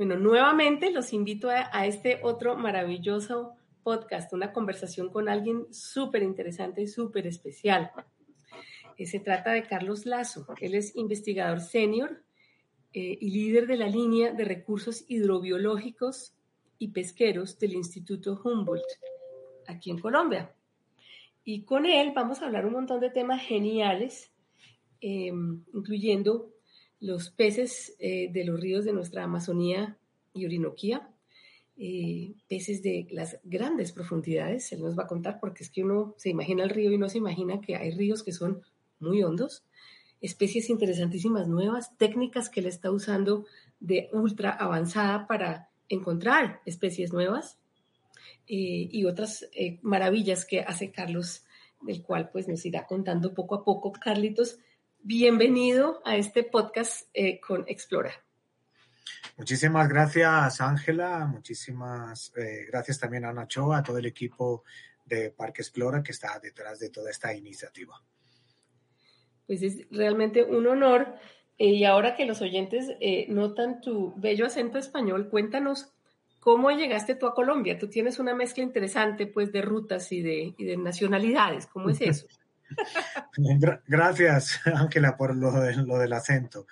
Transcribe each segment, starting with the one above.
Bueno, nuevamente los invito a, este otro maravilloso podcast, una conversación con alguien súper interesante y súper especial. Eh, se trata de Carlos Lazo. Él es investigador senior eh, y líder de la línea de recursos hidrobiológicos y pesqueros del Instituto Humboldt, aquí en Colombia. Y con él vamos a hablar un montón de temas geniales, em, incluyendo los peces eh, de los ríos de nuestra Amazonía y Orinoquía, eh, peces de las grandes profundidades, él nos va a contar porque es que uno se imagina el río y no se imagina que hay ríos que son muy hondos, especies interesantísimas nuevas, técnicas que él está usando de ultra avanzada para encontrar especies nuevas eh, y otras eh, maravillas que hace Carlos, del cual pues nos irá contando poco a poco. Carlitos, bienvenido a este podcast eh, con Explora. Muchísimas gracias, Ángela. Muchísimas gracias también a Nacho, a todo el equipo de Parque Explora que está detrás de toda esta iniciativa. Pues es realmente un honor. y ahora que los oyentes notan tu bello acento español, cuéntanos ¿Cómo llegaste tú a Colombia? Tú tienes una mezcla interesante pues de rutas y de, de nacionalidades. ¿Cómo es eso? Gracias, Ángela, por lo, del acento.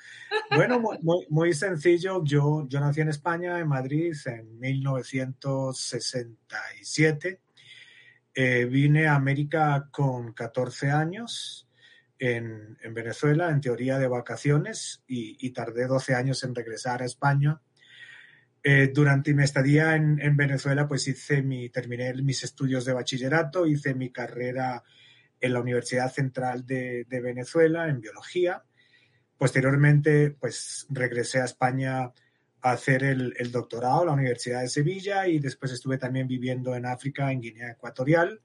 Bueno, muy, sencillo. Yo, yo nací en España, en Madrid, en 1967. Eh, vine a América con 14 años en, en, Venezuela, en teoría de vacaciones, y, tardé 12 años en regresar a España eh, durante mi estadía en, Venezuela, pues hice mi, terminé mis estudios de bachillerato, hice mi carrera en la Universidad Central de, Venezuela en biología. Posteriormente, pues regresé a España a hacer el, doctorado en la Universidad de Sevilla y después estuve también viviendo en África, en Guinea Ecuatorial.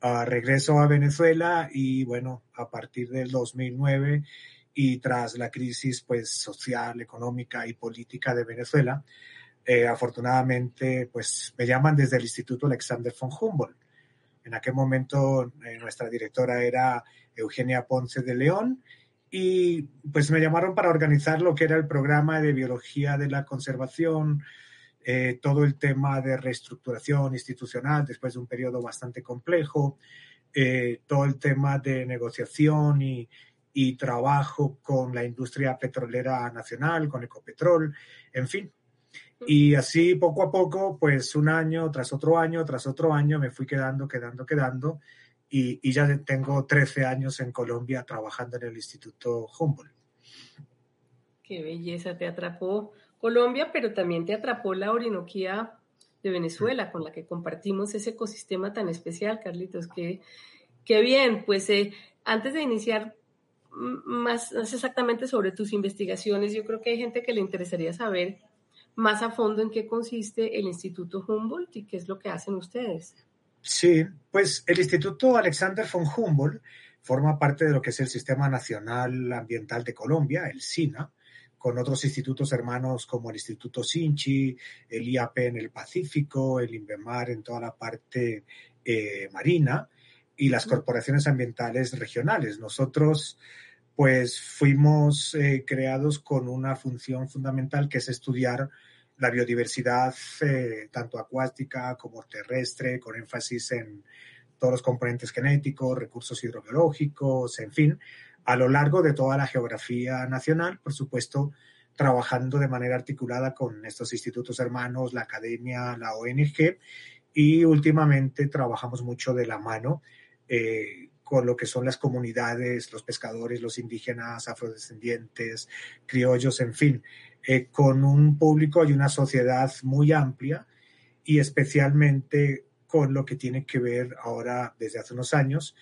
Ah, regreso a Venezuela y bueno, a partir del 2009 y tras la crisis pues social, económica y política de Venezuela, eh, afortunadamente, pues me llaman desde el Instituto Alexander von Humboldt. En aquel momento eh, nuestra directora era Eugenia Ponce de León y pues me llamaron para organizar lo que era el programa de biología de la conservación, eh, todo el tema de reestructuración institucional después de un periodo bastante complejo, todo el tema de negociación y trabajo con la industria petrolera nacional, con Ecopetrol, en fin, y así poco a poco, pues un año tras otro año, tras otro año, me fui quedando, quedando, quedando. Y, y ya tengo 13 años en Colombia trabajando en el Instituto Humboldt. Qué belleza, te atrapó Colombia, pero también te atrapó la Orinoquía de Venezuela, con la que compartimos ese ecosistema tan especial, Carlitos. Qué, qué bien, pues eh, antes de iniciar más, más exactamente sobre tus investigaciones, yo creo que hay gente que le interesaría saber más a fondo en qué consiste el Instituto Humboldt y qué es lo que hacen ustedes. Sí, pues el Instituto Alexander von Humboldt forma parte de lo que es el Sistema Nacional Ambiental de Colombia, el SINA, con otros institutos hermanos como el Instituto Sinchi, el IAP en el Pacífico, el INVEMAR en toda la parte eh, marina y las corporaciones ambientales regionales. Nosotros pues fuimos eh, creados con una función fundamental que es estudiar la biodiversidad eh, tanto acuática como terrestre, con énfasis en todos los componentes genéticos, recursos hidrobiológicos, en fin, a lo largo de toda la geografía nacional, por supuesto, trabajando de manera articulada con estos institutos hermanos, la academia, la ONG, y últimamente trabajamos mucho de la mano eh, con lo que son las comunidades, los pescadores, los indígenas, afrodescendientes, criollos, en fin, eh, con un público y una sociedad muy amplia y especialmente con lo que tiene que ver ahora desde hace unos años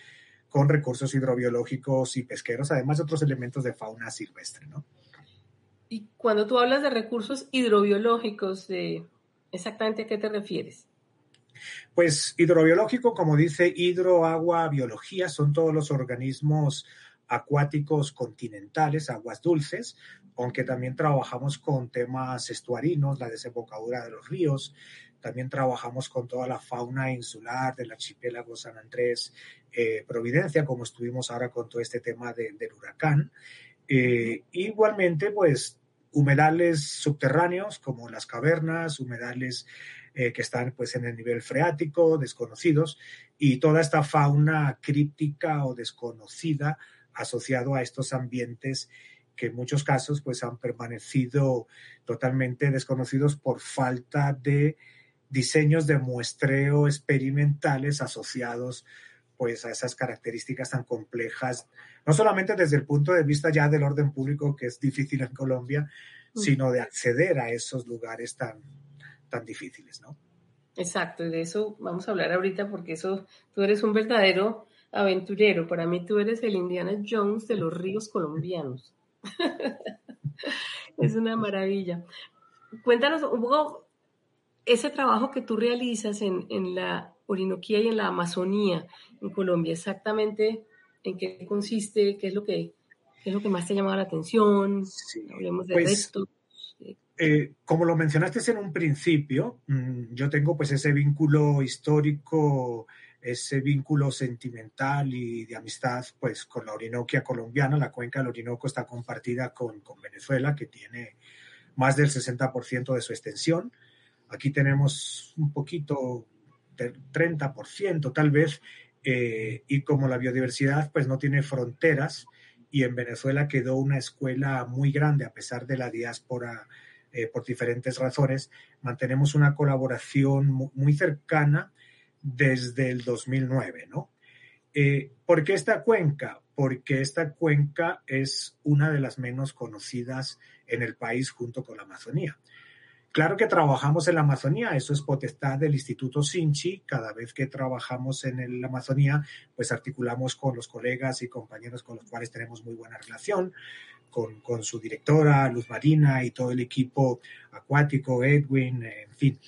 con recursos hidrobiológicos y pesqueros, además de otros elementos de fauna silvestre, ¿no? Y cuando tú hablas de recursos hidrobiológicos, ¿exactamente a qué te refieres? Pues hidrobiológico, como dice hidro, agua, biología, son todos los organismos acuáticos continentales, aguas dulces, aunque también trabajamos con temas estuarinos, la desembocadura de los ríos, también trabajamos con toda la fauna insular del archipiélago San Andrés, eh, Providencia, como estuvimos ahora con todo este tema del huracán. Eh, igualmente, pues humedales subterráneos como las cavernas, humedales eh, que están pues en el nivel freático, desconocidos, y toda esta fauna críptica o desconocida asociado a estos ambientes que en muchos casos pues han permanecido totalmente desconocidos por falta de diseños de muestreo experimentales asociados pues a esas características tan complejas, no solamente desde el punto de vista ya del orden público, que es difícil en Colombia, mm. sino de acceder a esos lugares tan, tan difíciles, ¿no? Exacto, y de eso vamos a hablar ahorita porque eso, tú eres un verdadero aventurero. Para mí tú eres el Indiana Jones de los ríos colombianos. es una maravilla. Cuéntanos un poco ese trabajo que tú realizas en, la Orinoquía y en la Amazonía en Colombia, exactamente en qué consiste, qué es lo que, es lo que más te ha llamado la atención, hablemos de pues, eh, como lo mencionaste en un principio, mm, yo tengo pues ese vínculo histórico ese vínculo sentimental y de amistad pues con la Orinoquia colombiana. La cuenca del Orinoco está compartida con, Venezuela, que tiene más del 60% de su extensión. Aquí tenemos un poquito del 30% tal vez, eh, y como la biodiversidad pues no tiene fronteras, y en Venezuela quedó una escuela muy grande a pesar de la diáspora eh, por diferentes razones, mantenemos una colaboración muy cercana desde el 2009, ¿no? Eh, ¿Por qué esta cuenca? Porque esta cuenca es una de las menos conocidas en el país junto con la Amazonía. Claro que trabajamos en la Amazonía, eso es potestad del Instituto Sinchi. Cada vez que trabajamos en la Amazonía, pues articulamos con los colegas y compañeros con los cuales tenemos muy buena relación, con, con su directora, Luz Marina y todo el equipo acuático, Edwin, en fin,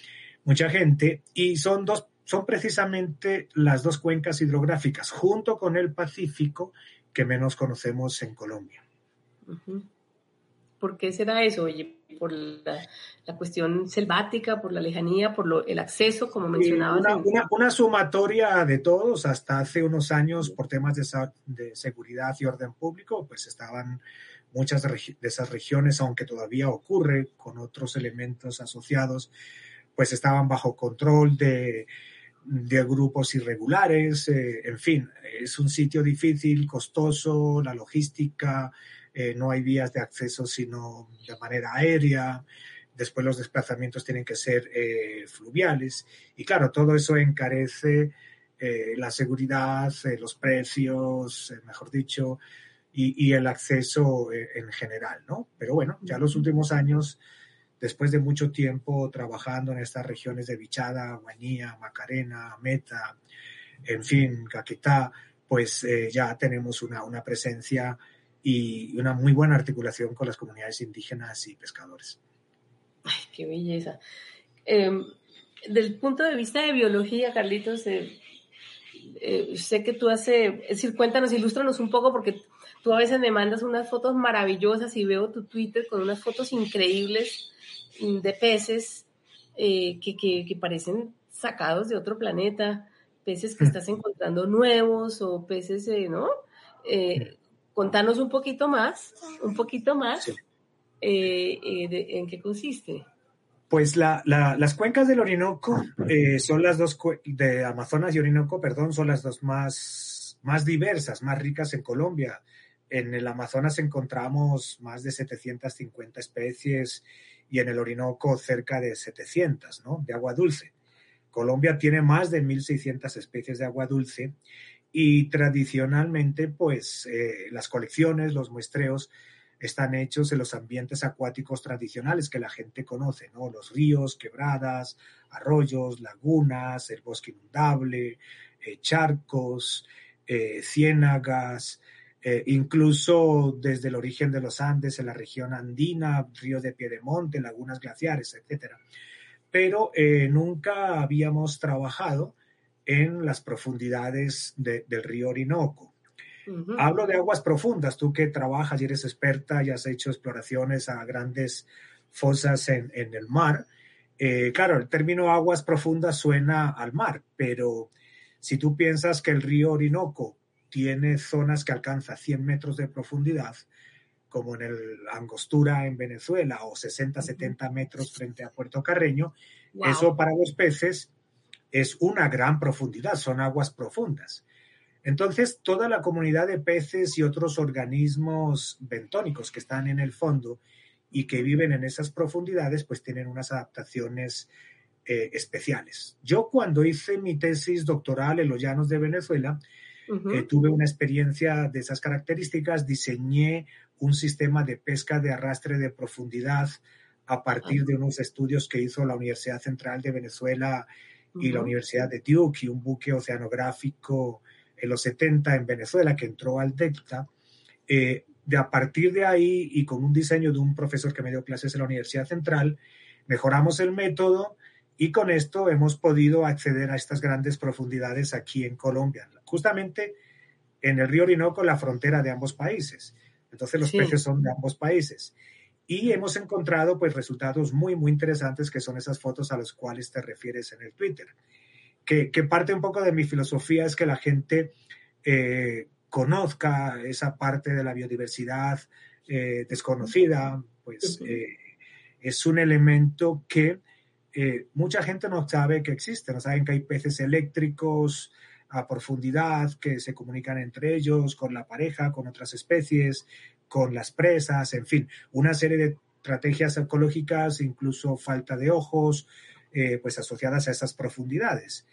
mucha gente. Y son dos son precisamente las dos cuencas hidrográficas, junto con el Pacífico, que menos conocemos en Colombia. ¿Por qué será eso? Oye, por la, cuestión selvática, por la lejanía, por el acceso, como mencionabas. Una, una, sumatoria de todos. Hasta hace unos años, por temas de, de seguridad y orden público, pues estaban muchas de esas regiones, aunque todavía ocurre con otros elementos asociados, pues estaban bajo control de de grupos irregulares, eh, en fin, es un sitio difícil, costoso, la logística, eh, no hay vías de acceso sino de manera aérea, después los desplazamientos tienen que ser eh, fluviales y claro, todo eso encarece la seguridad, los precios, mejor dicho, y, y el acceso en general, ¿no? Pero bueno, ya los últimos años después de mucho tiempo trabajando en estas regiones de Bichada, Guanía, Macarena, Meta, en fin, Caquetá, pues eh, ya tenemos una, una, presencia y una muy buena articulación con las comunidades indígenas y pescadores. Ay, qué belleza. Eh, del punto de vista de biología, Carlitos, eh, eh, sé que tú haces, es decir, cuéntanos, ilústranos un poco, porque tú a veces me mandas unas fotos maravillosas y veo tu Twitter con unas fotos increíbles de peces eh, que, parecen sacados de otro planeta, peces que mm. estás encontrando nuevos o peces, eh, ¿no? Eh, contanos un poquito más, un poquito más, en qué consiste. Pues las cuencas del Orinoco son las dos, de Amazonas y Orinoco, perdón, son las dos más, más diversas, más ricas en Colombia. En el Amazonas encontramos más de 750 especies y en el Orinoco cerca de 700, ¿no? De agua dulce. Colombia tiene más de 1.600 especies de agua dulce y tradicionalmente, pues, eh, las colecciones, los muestreos están hechos en los ambientes acuáticos tradicionales que la gente conoce, ¿no? Los ríos, quebradas, arroyos, lagunas, el bosque inundable, eh, charcos, eh, ciénagas, eh, incluso desde el origen de los Andes en la región andina, ríos de Piedemonte, lagunas glaciares, etc. Pero eh, nunca habíamos trabajado en las profundidades del río Orinoco. Hablo de aguas profundas, tú que trabajas y eres experta y has hecho exploraciones a grandes fosas en, el mar. Eh, claro, el término aguas profundas suena al mar, pero si tú piensas que el río Orinoco tiene zonas que alcanza 100 metros de profundidad, como en el Angostura en Venezuela o 60, 70 metros frente a Puerto Carreño, eso para los peces es una gran profundidad, son aguas profundas. Entonces, toda la comunidad de peces y otros organismos bentónicos que están en el fondo y que viven en esas profundidades, pues tienen unas adaptaciones eh, especiales. Yo cuando hice mi tesis doctoral en los llanos de Venezuela, eh, tuve una experiencia de esas características, diseñé un sistema de pesca de arrastre de profundidad a partir de unos estudios que hizo la Universidad Central de Venezuela y la Universidad de Duke y un buque oceanográfico en los 70 en Venezuela que entró al Delta. Eh, de a partir de ahí y con un diseño de un profesor que me dio clases en la Universidad Central, mejoramos el método y con esto hemos podido acceder a estas grandes profundidades aquí en Colombia, justamente en el río Orinoco, la frontera de ambos países. Entonces los peces son de ambos países. Y hemos encontrado pues resultados muy, muy interesantes que son esas fotos a las cuales te refieres en el Twitter. Que, parte un poco de mi filosofía es que la gente eh, conozca esa parte de la biodiversidad eh, desconocida, pues eh, es un elemento que eh, mucha gente no sabe que existe, no saben que hay peces eléctricos a profundidad que se comunican entre ellos, con la pareja, con otras especies, con las presas, en fin, una serie de estrategias ecológicas, incluso falta de ojos, eh, pues asociadas a esas profundidades.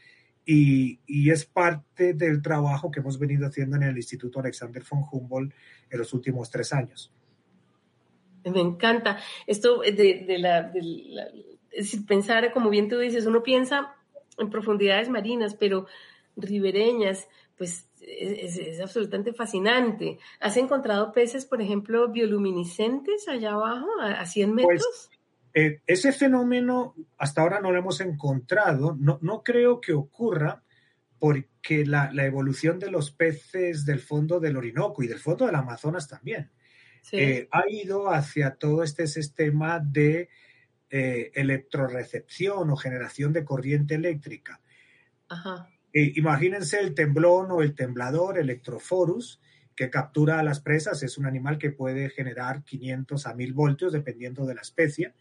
Y, y, es parte del trabajo que hemos venido haciendo en el Instituto Alexander von Humboldt en los últimos tres años. Me encanta esto de, de, la, si pensar, como bien tú dices, uno piensa en profundidades marinas, pero ribereñas, pues es, absolutamente fascinante. ¿Has encontrado peces, por ejemplo, bioluminiscentes allá abajo, a, 100 pues, metros? Eh, ese fenómeno hasta ahora no lo hemos encontrado. No, no creo que ocurra porque la, evolución de los peces del fondo del Orinoco y del fondo del Amazonas también eh, ha ido hacia todo este sistema de eh, electrorecepción o generación de corriente eléctrica. Eh, imagínense el temblón o el temblador Electroforus que captura a las presas. Es un animal que puede generar 500 a 1000 voltios dependiendo de la especie.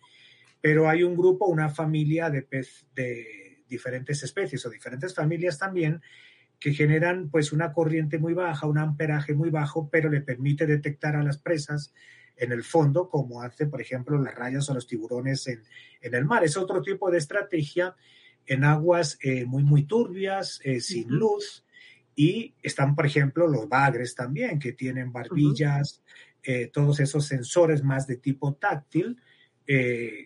Pero hay un grupo, una familia de, pez, de diferentes especies o diferentes familias también que generan pues una corriente muy baja, un amperaje muy bajo, pero le permite detectar a las presas en el fondo, como hace, por ejemplo, las rayas o los tiburones en, el mar. Es otro tipo de estrategia en aguas eh, muy, muy turbias, eh, sin luz. Y están, por ejemplo, los bagres también, que tienen barbillas, eh, todos esos sensores más de tipo táctil,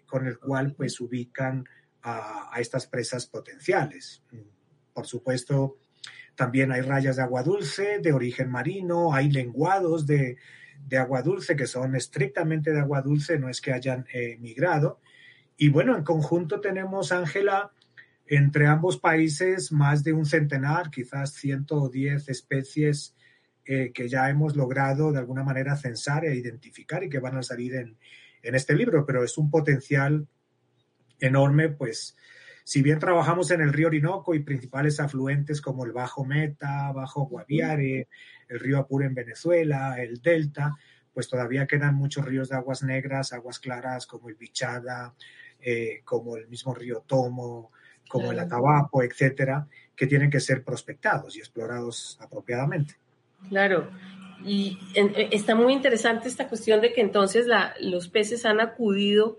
con el cual pues ubican a, a, estas presas potenciales. Por supuesto, también hay rayas de agua dulce de origen marino, hay lenguados de, de agua dulce, que son estrictamente de agua dulce, no es que hayan eh, migrado. Y bueno, en conjunto tenemos, Ángela, entre ambos países más de un centenar, quizás 110 especies eh, que ya hemos logrado de alguna manera censar e identificar y que van a salir en, en este libro, pero es un potencial enorme, pues si bien trabajamos en el río Orinoco y principales afluentes como el Bajo Meta, Bajo Guaviare, el río Apure en Venezuela, el Delta, pues todavía quedan muchos ríos de aguas negras, aguas claras como el Bichada, eh, como el mismo río Tomo, como el Atabapo, etcétera, que tienen que ser prospectados y explorados apropiadamente. Claro, y eh, está muy interesante esta cuestión de que entonces los peces han acudido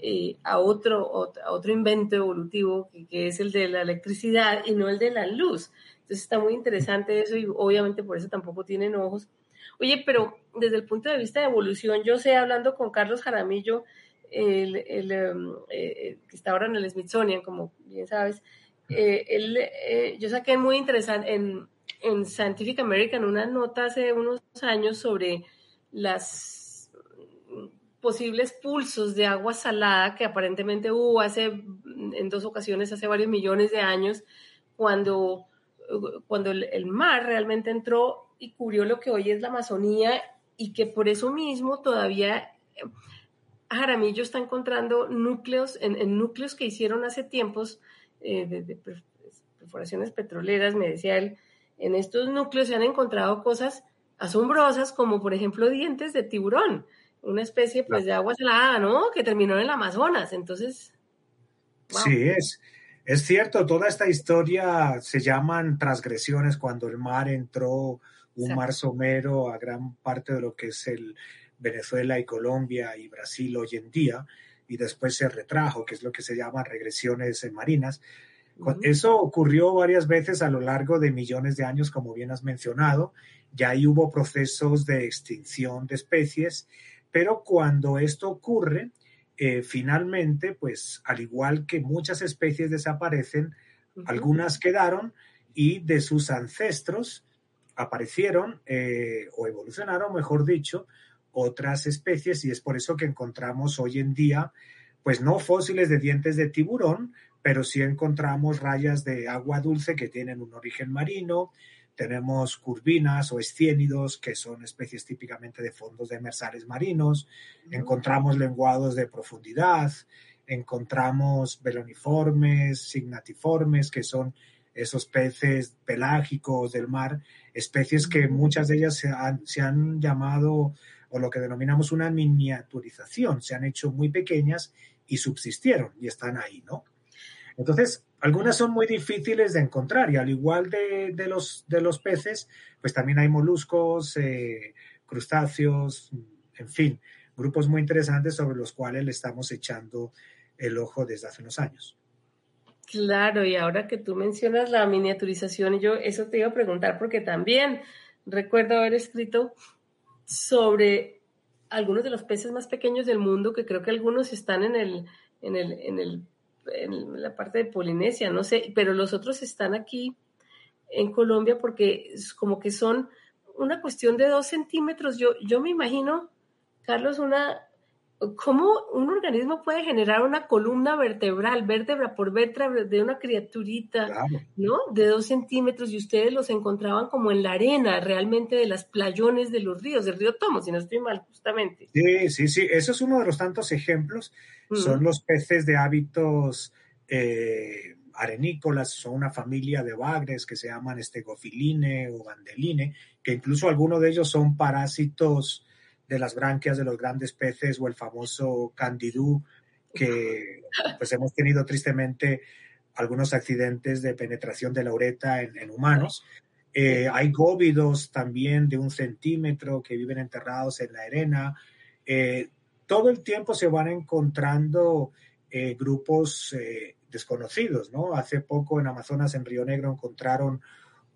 eh, a, otro, otro invento evolutivo que, es el de la electricidad y no el de la luz. Entonces está muy interesante eso y obviamente por eso tampoco tienen ojos. Oye, pero desde el punto de vista de evolución, yo sé, hablando con Carlos Jaramillo, el, el em, eh, que está ahora en el Smithsonian, como bien sabes, eh, él, yo saqué muy interesante, en, en Scientific American una nota hace unos años sobre las posibles pulsos de agua salada que aparentemente hubo hace en dos ocasiones hace varios millones de años cuando cuando el, mar realmente entró y cubrió lo que hoy es la Amazonía y que por eso mismo todavía eh, Jaramillo está encontrando núcleos, en, núcleos que hicieron hace tiempos eh, de, perforaciones petroleras, me decía él, en estos núcleos se han encontrado cosas asombrosas como por ejemplo dientes de tiburón, una especie pues de agua salada, ¿no? Que terminó en el Amazonas, entonces... Sí, es, es cierto, toda esta historia se llaman transgresiones cuando el mar entró, un mar somero a gran parte de lo que es el Venezuela y Colombia y Brasil hoy en día, y después se retrajo, que es lo que se llama regresiones marinas. Eso ocurrió varias veces a lo largo de millones de años, como bien has mencionado. Ya ahí hubo procesos de extinción de especies, pero cuando esto ocurre, eh, finalmente, pues al igual que muchas especies desaparecen, algunas quedaron y de sus ancestros aparecieron eh, o evolucionaron, mejor dicho, otras especies y es por eso que encontramos hoy en día, pues no fósiles de dientes de tiburón, pero sí encontramos rayas de agua dulce que tienen un origen marino, tenemos curvinas o esciénidos, que son especies típicamente de fondos demersales marinos. Encontramos lenguados de profundidad. Encontramos beloniformes, signatiformes, que son esos peces pelágicos del mar, especies que muchas de ellas se han, se han llamado o lo que denominamos una miniaturización, se han hecho muy pequeñas y subsistieron y están ahí, ¿no? Entonces, algunas son muy difíciles de encontrar y al igual de, los, de los peces, pues también hay moluscos, eh, crustáceos, en fin, grupos muy interesantes sobre los cuales le estamos echando el ojo desde hace unos años. Claro, y ahora que tú mencionas la miniaturización, yo eso te iba a preguntar porque también recuerdo haber escrito sobre algunos de los peces más pequeños del mundo, que creo que algunos están en el, en el, en el en la parte de Polinesia, no sé, pero los otros están aquí en Colombia porque como que son una cuestión de dos centímetros. Yo, yo me imagino, Carlos, una cómo un organismo puede generar una columna vertebral, vértebra por vértebra de una criaturita, ¿no? De dos centímetros y ustedes los encontraban como en la arena realmente de las playones de los ríos, del río Tomo, si no estoy mal, justamente. Sí, sí, sí, eso es uno de los tantos ejemplos son los peces de hábitos eh, arenícolas, son una familia de bagres que se llaman estegofiline o bandeline, que incluso algunos de ellos son parásitos de las branquias de los grandes peces o el famoso candidú, que pues hemos tenido tristemente algunos accidentes de penetración de la ureta en, humanos. Eh, hay góvidos también de un centímetro que viven enterrados en la arena. Eh, todo el tiempo se van encontrando eh, grupos desconocidos, ¿no? Hace poco en Amazonas, en Río Negro, encontraron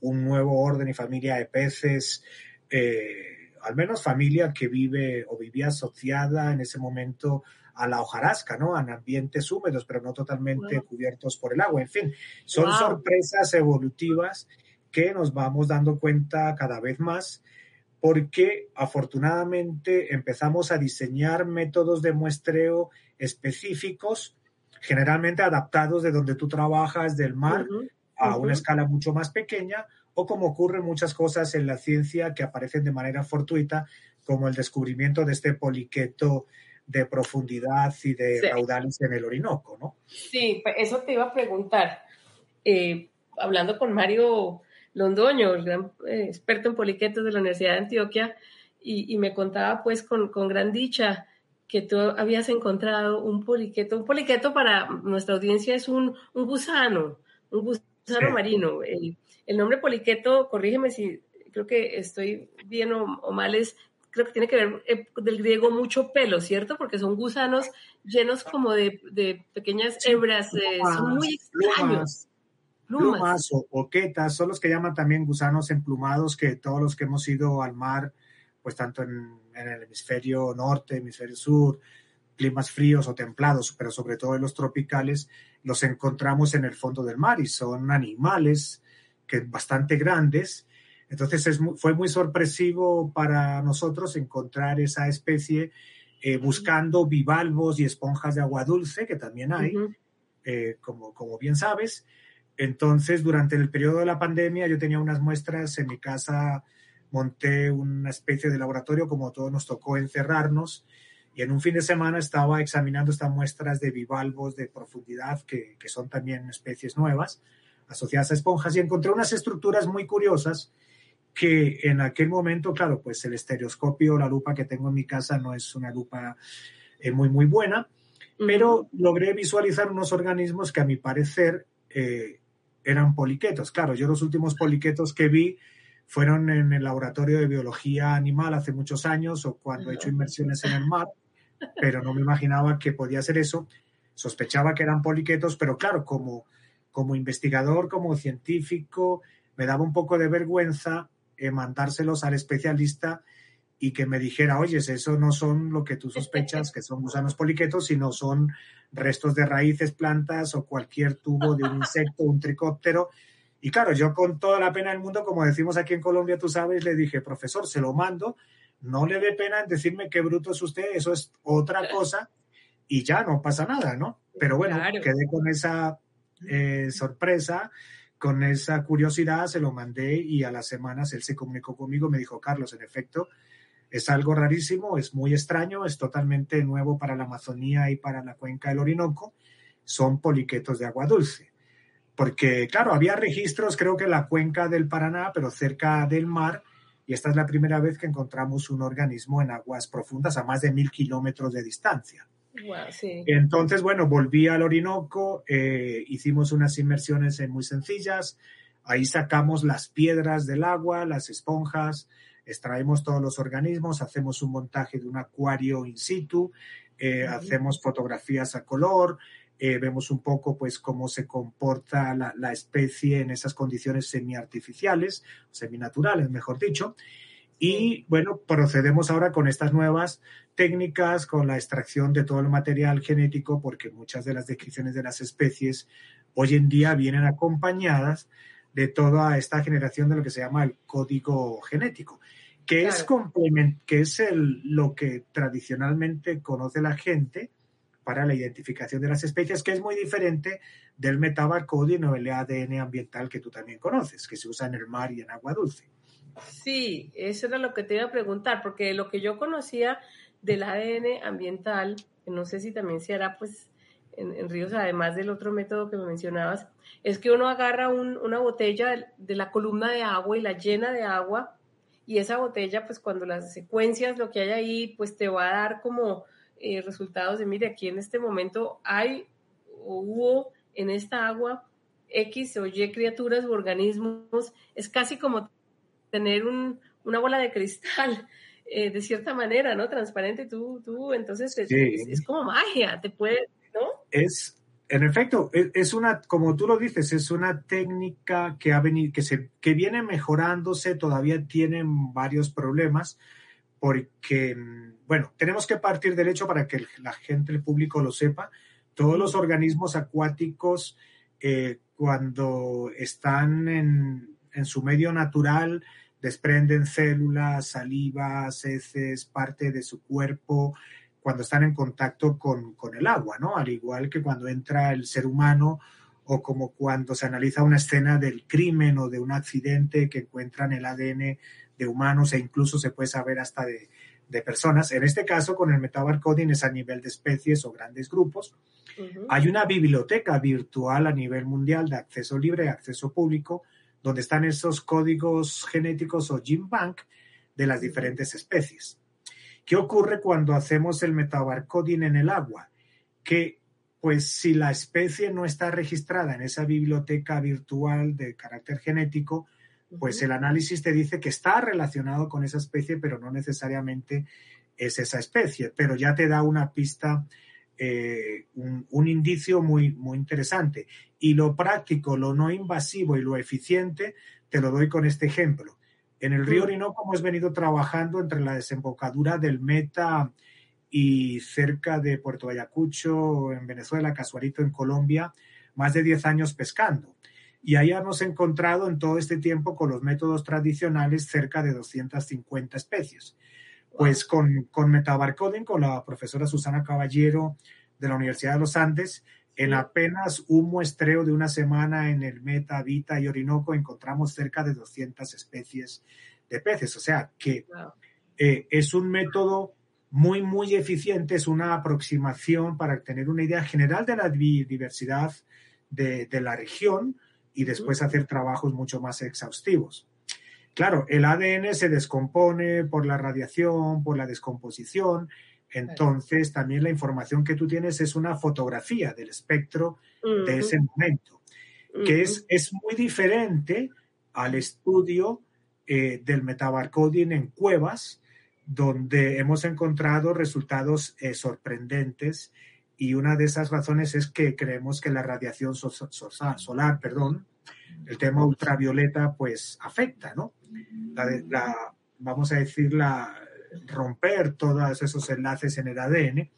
un nuevo orden y familia de peces, eh, al menos familia que vive o vivía asociada en ese momento a la hojarasca, ¿no? En ambientes húmedos, pero no totalmente cubiertos por el agua. En fin, son sorpresas evolutivas que nos vamos dando cuenta cada vez más porque afortunadamente empezamos a diseñar métodos de muestreo específicos, generalmente adaptados de donde tú trabajas, del mar, a una escala mucho más pequeña, o como ocurren muchas cosas en la ciencia que aparecen de manera fortuita, como el descubrimiento de este poliqueto de profundidad y de raudales en el Orinoco, ¿no? Sí, pues eso te iba a preguntar. Eh, hablando con Mario Londoño, el gran eh, experto en poliquetos de la Universidad de Antioquia, y, me contaba pues con, gran dicha que tú habías encontrado un poliqueto. Un poliqueto para nuestra audiencia es un, gusano, un gusano marino. El, nombre poliqueto, corrígeme si creo que estoy bien o, mal, es creo que tiene que ver eh, del griego mucho pelo, ¿cierto? Porque son gusanos llenos como de, pequeñas hebras, eh, son muy extraños. Plumas, o oquetas, son los que llaman también gusanos emplumados, que todos los que hemos ido al mar, pues tanto en, el hemisferio norte, hemisferio sur, climas fríos o templados, pero sobre todo en los tropicales, los encontramos en el fondo del mar y son animales que bastante grandes. Entonces fue muy sorpresivo para nosotros encontrar esa especie eh, buscando bivalvos y esponjas de agua dulce, que también hay, eh, como, como bien sabes. Entonces, durante el periodo de la pandemia, yo tenía unas muestras en mi casa, monté una especie de laboratorio, como todo nos tocó encerrarnos, y en un fin de semana estaba examinando estas muestras de bivalvos de profundidad, que, que son también especies nuevas, asociadas a esponjas, y encontré unas estructuras muy curiosas que en aquel momento, claro, pues el estereoscopio, la lupa que tengo en mi casa no es una lupa eh, muy, muy buena, pero logré visualizar unos organismos que a mi parecer eh, eran poliquetos. Claro, yo los últimos poliquetos que vi fueron en el laboratorio de biología animal hace muchos años o cuando he hecho inmersiones en el mar, pero no me imaginaba que podía ser eso. Sospechaba que eran poliquetos, pero claro, como, como investigador, como científico, me daba un poco de vergüenza eh, mandárselos al especialista y que me dijera, oye, eso no son lo que tú sospechas que son gusanos poliquetos, sino son restos de raíces, plantas o cualquier tubo de un insecto, un tricóptero. Y claro, yo con toda la pena del mundo, como decimos aquí en Colombia, tú sabes, le dije, profesor, se lo mando, no le dé pena en decirme qué bruto es usted, eso es otra cosa y ya no pasa nada, ¿no? Pero bueno, quedé con esa eh, sorpresa con esa curiosidad se lo mandé y a las semanas él se comunicó conmigo, me dijo, Carlos, en efecto, es algo rarísimo, es muy extraño, es totalmente nuevo para la Amazonía y para la cuenca del Orinoco, son poliquetos de agua dulce. Porque, claro, había registros, creo que en la cuenca del Paraná, pero cerca del mar, y esta es la primera vez que encontramos un organismo en aguas profundas a más de mil kilómetros de distancia. Entonces, bueno, volví al Orinoco, eh, hicimos unas inmersiones muy sencillas, ahí sacamos las piedras del agua, las esponjas, extraemos todos los organismos, hacemos un montaje de un acuario in situ, eh, hacemos fotografías a color, eh, vemos un poco pues cómo se comporta la, la especie en esas condiciones semiartificiales, seminaturales, mejor dicho. Y bueno, procedemos ahora con estas nuevas técnicas, con la extracción de todo el material genético, porque muchas de las descripciones de las especies hoy en día vienen acompañadas de toda esta generación de lo que se llama el código genético, que es, que es el, lo que tradicionalmente conoce la gente para la identificación de las especies, que es muy diferente del metabarcoding o el ADN ambiental que tú también conoces, que se usa en el mar y en agua dulce. Sí, eso era lo que te iba a preguntar, porque lo que yo conocía del ADN ambiental, no sé si también se hará pues en, ríos, además del otro método que me mencionabas, es que uno agarra una botella de, la columna de agua y la llena de agua, y esa botella, pues cuando las secuencias, lo que hay ahí, pues te va a dar como eh, resultados de, mire, aquí en este momento hay o hubo en esta agua X o Y criaturas u organismos, es casi como tener un, una bola de cristal, eh, de cierta manera, ¿no? Transparente, tú, tú, entonces es, como magia, te puede, ¿no? Es, en efecto, es, una, como tú lo dices, es una técnica que ha venido, que se, que viene mejorándose, todavía tienen varios problemas, porque, bueno, tenemos que partir del hecho para que la gente, el público lo sepa, todos los organismos acuáticos, eh, cuando están en, en su medio natural, desprenden células, saliva, heces, parte de su cuerpo cuando están en contacto con, el agua, ¿no? Al igual que cuando entra el ser humano o como cuando se analiza una escena del crimen o de un accidente que encuentran el ADN de humanos e incluso se puede saber hasta de, personas. En este caso, con el metabarcoding es a nivel de especies o grandes grupos. Hay una biblioteca virtual a nivel mundial de acceso libre, acceso público, donde están esos códigos genéticos o gene bank de las diferentes especies. ¿Qué ocurre cuando hacemos el metabarcoding en el agua? Que pues si la especie no está registrada en esa biblioteca virtual de carácter genético, pues el análisis te dice que está relacionado con esa especie, pero no necesariamente es esa especie, pero ya te da una pista eh, un, indicio muy, muy interesante. Y lo práctico, lo no invasivo y lo eficiente, te lo doy con este ejemplo. En el río mm. Orinoco hemos venido trabajando entre la desembocadura del Meta y cerca de Puerto Ayacucho, en Venezuela, Casuarito, en Colombia, más de 10 años pescando. y ahí hemos encontrado en todo este tiempo con los métodos tradicionales cerca de 250 especies. Pues con, con metabarcoding, con la profesora Susana Caballero de la Universidad de los Andes, en apenas un muestreo de una semana en el Meta, Vita y Orinoco encontramos cerca de 200 especies de peces. O sea que eh, es un método muy, muy eficiente, es una aproximación para tener una idea general de la biodiversidad de, de la región y después hacer trabajos mucho más exhaustivos. Claro, el ADN se descompone por la radiación, por la descomposición, entonces, también la información que tú tienes es una fotografía del espectro de ese momento, que es, es muy diferente al estudio eh, del metabarcoding en cuevas, donde hemos encontrado resultados eh, sorprendentes. Y una de esas razones es que creemos que la radiación solar, perdón, el tema ultravioleta, pues afecta, ¿no? la, vamos a decir, la, romper todos esos enlaces en el ADN.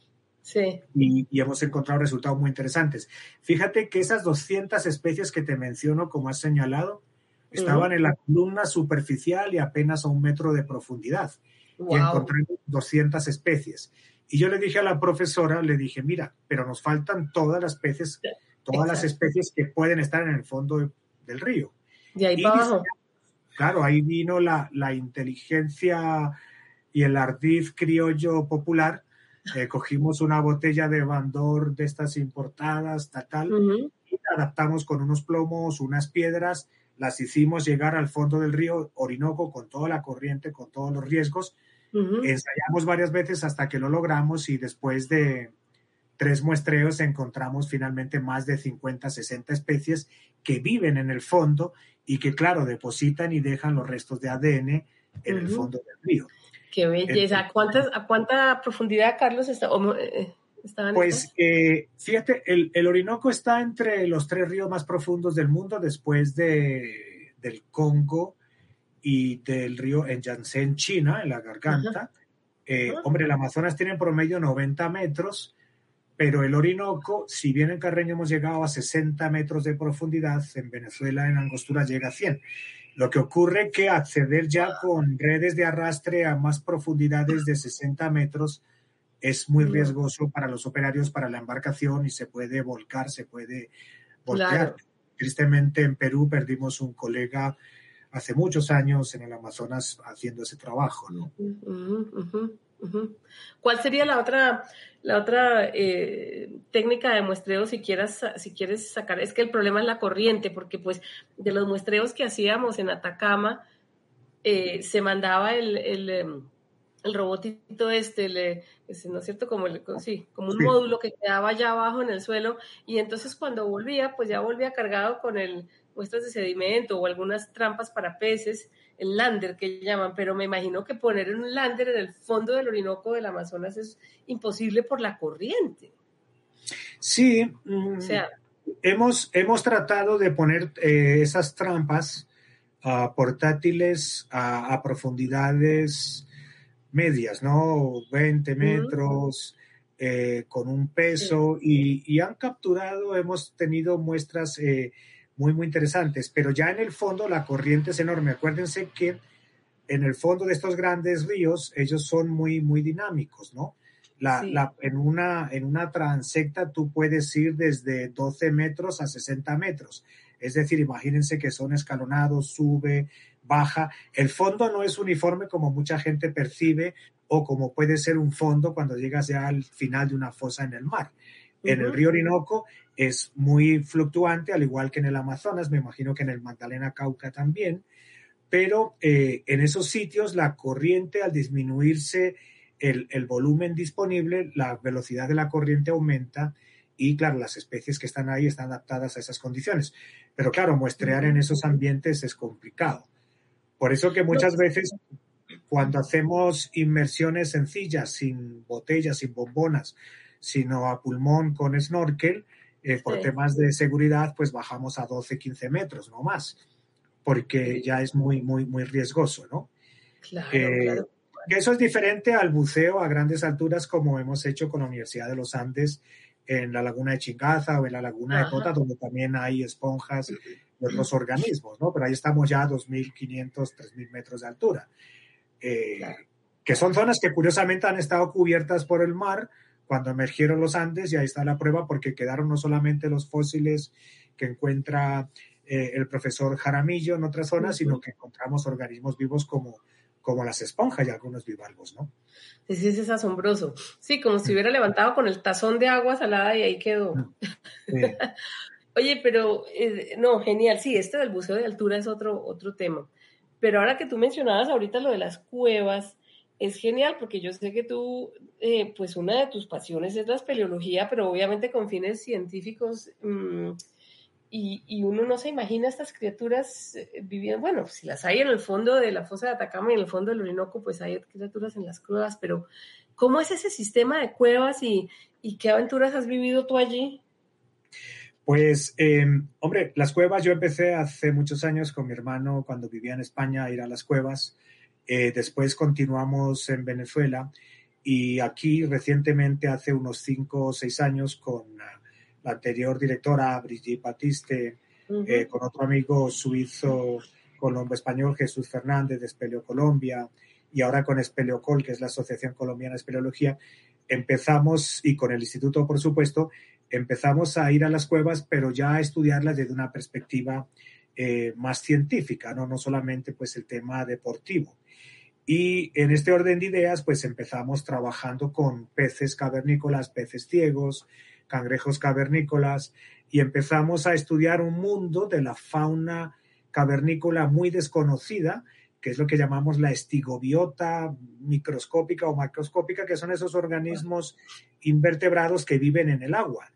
Sí. Y, hemos encontrado resultados muy interesantes. Fíjate que esas 200 especies que te menciono, como has señalado, estaban en la columna superficial y apenas a un metro de profundidad. Y encontré 200 especies. Y yo le dije a la profesora, le dije, mira, pero nos faltan todas las especies, todas las especies que pueden estar en el fondo del río. Y ahí para abajo. Claro, ahí vino la, la inteligencia y el ardiz criollo popular, eh, cogimos una botella de bandor de estas importadas, tal, tal, y adaptamos con unos plomos, unas piedras, las hicimos llegar al fondo del río Orinoco con toda la corriente, con todos los riesgos. Ensayamos varias veces hasta que lo logramos y después de tres muestreos encontramos finalmente más de 50, 60 especies que viven en el fondo y que, claro, depositan y dejan los restos de ADN en el fondo del río. Qué belleza. ¿A, cuántas, ¿A cuánta profundidad, Carlos, está, eh, Pues eh, fíjate, el, el, Orinoco está entre los tres ríos más profundos del mundo después de, del Congo y del río en Yangtze, China, en la garganta. Eh, hombre, el Amazonas tiene en promedio 90 metros, pero el Orinoco, si bien en Carreño hemos llegado a 60 metros de profundidad, en Venezuela en Angostura llega a 100. Lo que ocurre es que acceder ya con redes de arrastre a más profundidades de 60 metros es muy riesgoso para los operarios, para la embarcación y se puede volcar, se puede voltear. Tristemente en Perú perdimos un colega hace muchos años en el Amazonas haciendo ese trabajo. ¿no? ¿Cuál sería la otra, la otra eh, técnica de muestreo si, quieras, si quieres sacar? Es que el problema es la corriente, porque pues de los muestreos que hacíamos en Atacama, eh, se mandaba el, el, em, el, robotito este, ¿no es cierto? Como, el, sí, como un módulo que quedaba allá abajo en el suelo, y entonces cuando volvía, pues ya volvía cargado con el muestras de sedimento o algunas trampas para peces, el lander que llaman, pero me imagino que poner un lander en el fondo del Orinoco del Amazonas es imposible por la corriente. Sí, mm, o sea, hemos, hemos tratado de poner eh, esas trampas uh, portátiles a, profundidades medias, ¿no? 20 metros. Eh, con un peso y, y, han capturado, hemos tenido muestras eh, muy, muy interesantes. Pero ya en el fondo la corriente es enorme. Acuérdense que en el fondo de estos grandes ríos, ellos son muy, muy dinámicos, ¿no? La, la, en, una, en una transecta tú puedes ir desde 12 metros a 60 metros. Es decir, imagínense que son escalonados, sube, baja. El fondo no es uniforme como mucha gente percibe o como puede ser un fondo cuando llegas ya al final de una fosa en el mar. En el río Orinoco es muy fluctuante, al igual que en el Amazonas, me imagino que en el Magdalena Cauca también, pero eh, en esos sitios la corriente al disminuirse el, el, volumen disponible, la velocidad de la corriente aumenta y claro, las especies que están ahí están adaptadas a esas condiciones. Pero claro, muestrear en esos ambientes es complicado. Por eso que muchas veces cuando hacemos inmersiones sencillas, sin botellas, sin bombonas, sino a pulmón con snorkel, eh, por temas de seguridad, pues bajamos a 12, 15 metros, no más, porque ya es muy, muy, muy riesgoso, ¿no? Claro, eh, claro. Eso es diferente al buceo a grandes alturas como hemos hecho con la Universidad de los Andes en la laguna de Chingaza o en la laguna de Cota, donde también hay esponjas otros organismos, ¿no? Pero ahí estamos ya a 2.500, 3.000 metros de altura. Eh, que son zonas que curiosamente han estado cubiertas por el mar cuando emergieron los Andes y ahí está la prueba porque quedaron no solamente los fósiles que encuentra eh, el profesor Jaramillo en otras zonas, sino que encontramos organismos vivos como, como las esponjas y algunos bivalvos, ¿no? Sí, sí, es asombroso. Sí, como si hubiera levantado con el tazón de agua salada y ahí quedó. Oye, pero eh, no, genial. Sí, este del buceo de altura es otro, otro tema. Pero ahora que tú mencionabas ahorita lo de las cuevas, es genial porque yo sé que tú, eh, pues una de tus pasiones es la espeleología, pero obviamente con fines científicos. Mm, y, uno no se imagina estas criaturas eh, viviendo, bueno, si las hay en el fondo de la fosa de Atacama y en el fondo del Orinoco, pues hay criaturas en las cuevas, pero ¿cómo es ese sistema de cuevas y, y qué aventuras has vivido tú allí? Pues, em, hombre, las cuevas yo empecé hace muchos años con mi hermano cuando vivía en España a ir a las cuevas. Eh, después continuamos en Venezuela y aquí recientemente, hace unos cinco o seis años, con la anterior directora, Brigitte Batiste, eh, con otro amigo suizo colombo-español, Jesús Fernández, de Espeleo Colombia, y ahora con Espeleocol, que es la Asociación Colombiana de Espeleología, empezamos, y con el instituto, por supuesto, empezamos a ir a las cuevas, pero ya a estudiarlas desde una perspectiva eh, más científica, ¿no? no solamente pues el tema deportivo. Y en este orden de ideas, pues empezamos trabajando con peces cavernícolas, peces ciegos, cangrejos cavernícolas y empezamos a estudiar un mundo de la fauna cavernícola muy desconocida, que es lo que llamamos la estigobiota microscópica o macroscópica, que son esos organismos invertebrados que viven en el agua.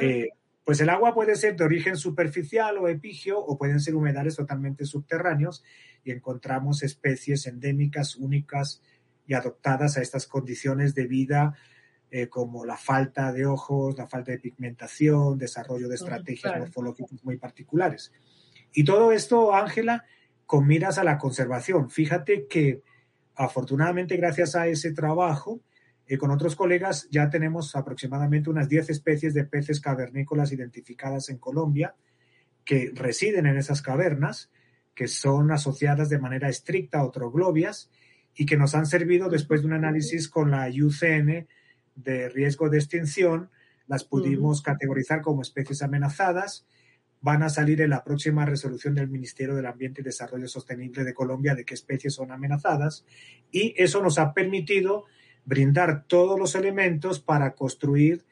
Eh, pues el agua puede ser de origen superficial o epigio o pueden ser humedales totalmente subterráneos y encontramos especies endémicas únicas y adoptadas a estas condiciones de vida eh, como la falta de ojos, la falta de pigmentación, desarrollo de estrategias morfológicas muy particulares. Y todo esto, Ángela, con miras a la conservación. Fíjate que afortunadamente gracias a ese trabajo, eh, con otros colegas ya tenemos aproximadamente unas 10 especies de peces cavernícolas identificadas en Colombia que residen en esas cavernas, que son asociadas de manera estricta a otroglobias y que nos han servido después de un análisis con la IUCN de riesgo de extinción, las pudimos categorizar como especies amenazadas. Van a salir en la próxima resolución del Ministerio del Ambiente y Desarrollo Sostenible de Colombia de qué especies son amenazadas y eso nos ha permitido brindar todos los elementos para construir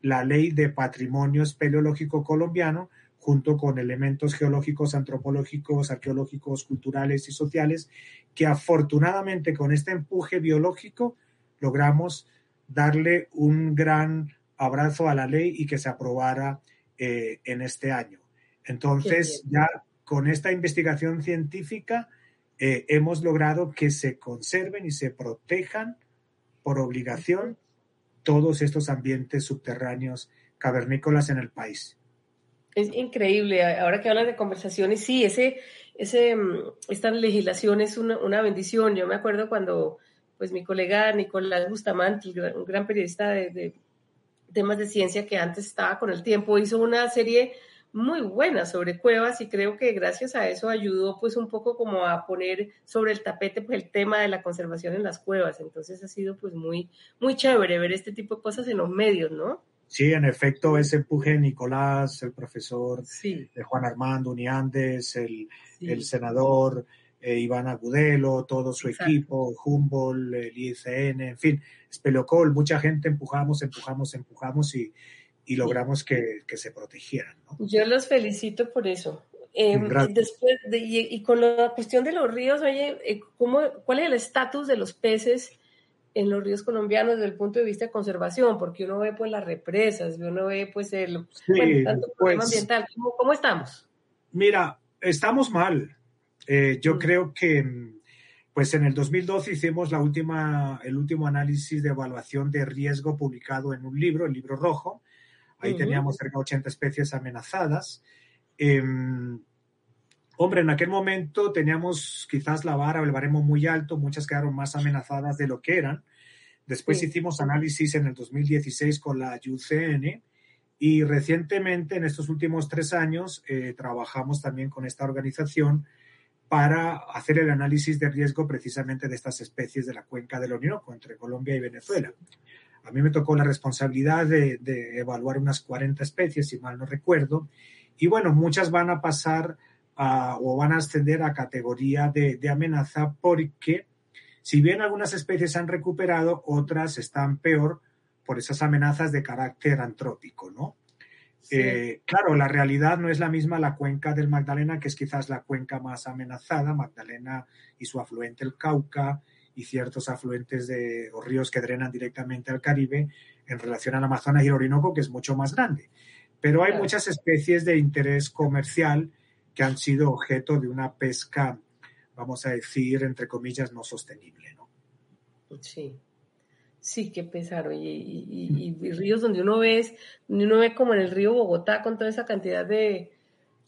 la ley de patrimonio espeleológico colombiano junto con elementos geológicos, antropológicos, arqueológicos, culturales y sociales, que afortunadamente con este empuje biológico logramos darle un gran abrazo a la ley y que se aprobara eh, en este año. Entonces, ya con esta investigación científica eh, hemos logrado que se conserven y se protejan por obligación todos estos ambientes subterráneos cavernícolas en el país. Es increíble. Ahora que hablas de conversaciones, sí, ese, ese, mm, esta legislación es una, una bendición. Yo me acuerdo cuando pues mi colega Nicolás Bustamante, un gran periodista de, temas de ciencia que antes estaba con el tiempo, hizo una serie muy buena sobre cuevas y creo que gracias a eso ayudó pues un poco como a poner sobre el tapete pues el tema de la conservación en las cuevas. Entonces ha sido pues muy, muy chévere ver este tipo de cosas en los medios, ¿no? Sí, en efecto, ese empuje Nicolás, el profesor de Juan Armando Uniandes, el, el senador eh, Iván Agudelo, todo su equipo, Humboldt, el ICN, en fin, Speleocol, mucha gente empujamos, empujamos, empujamos y, y logramos que, que, se protegieran. Yo los felicito por eso. Em, después y, con la cuestión de los ríos, oye, eh, ¿cómo, ¿cuál es el estatus de los peces en los ríos colombianos desde el punto de vista de conservación? Porque uno ve pues las represas, uno ve pues el tanto problema pues ambiental. ¿Cómo, ¿Cómo estamos? Mira, estamos mal eh, yo mm. creo que pues en el 2012 hicimos la última, el último análisis de evaluación de riesgo publicado en un libro, el libro rojo. Ahí teníamos cerca de 80 especies amenazadas. Em, hombre, en aquel momento teníamos quizás la vara o el baremo muy alto, muchas quedaron más amenazadas de lo que eran. Después hicimos análisis en el 2016 con la UCN Y recientemente, en estos últimos tres años, eh, trabajamos también con esta organización para hacer el análisis de riesgo precisamente de estas especies de la cuenca del Orinoco entre Colombia y Venezuela. A mí me tocó la responsabilidad de, evaluar unas 40 especies, si mal no recuerdo, y bueno, muchas van a pasar o van a ascender a categoría de, de amenaza porque si bien algunas especies han recuperado, otras están peor por esas amenazas de carácter antrópico, ¿no? Eh, claro, la realidad no es la misma la cuenca del Magdalena, que es quizás la cuenca más amenazada, Magdalena y su afluente el Cauca y ciertos afluentes de o ríos que drenan directamente al Caribe en relación al Amazonas y el Orinoco, que es mucho más grande. Pero hay muchas especies de interés comercial que han sido objeto de una pesca, vamos a decir, entre comillas, no sostenible, ¿no? Sí. Sí, qué pesar, oye, y, ríos donde uno ve, donde uno ve como en el río Bogotá con toda esa cantidad de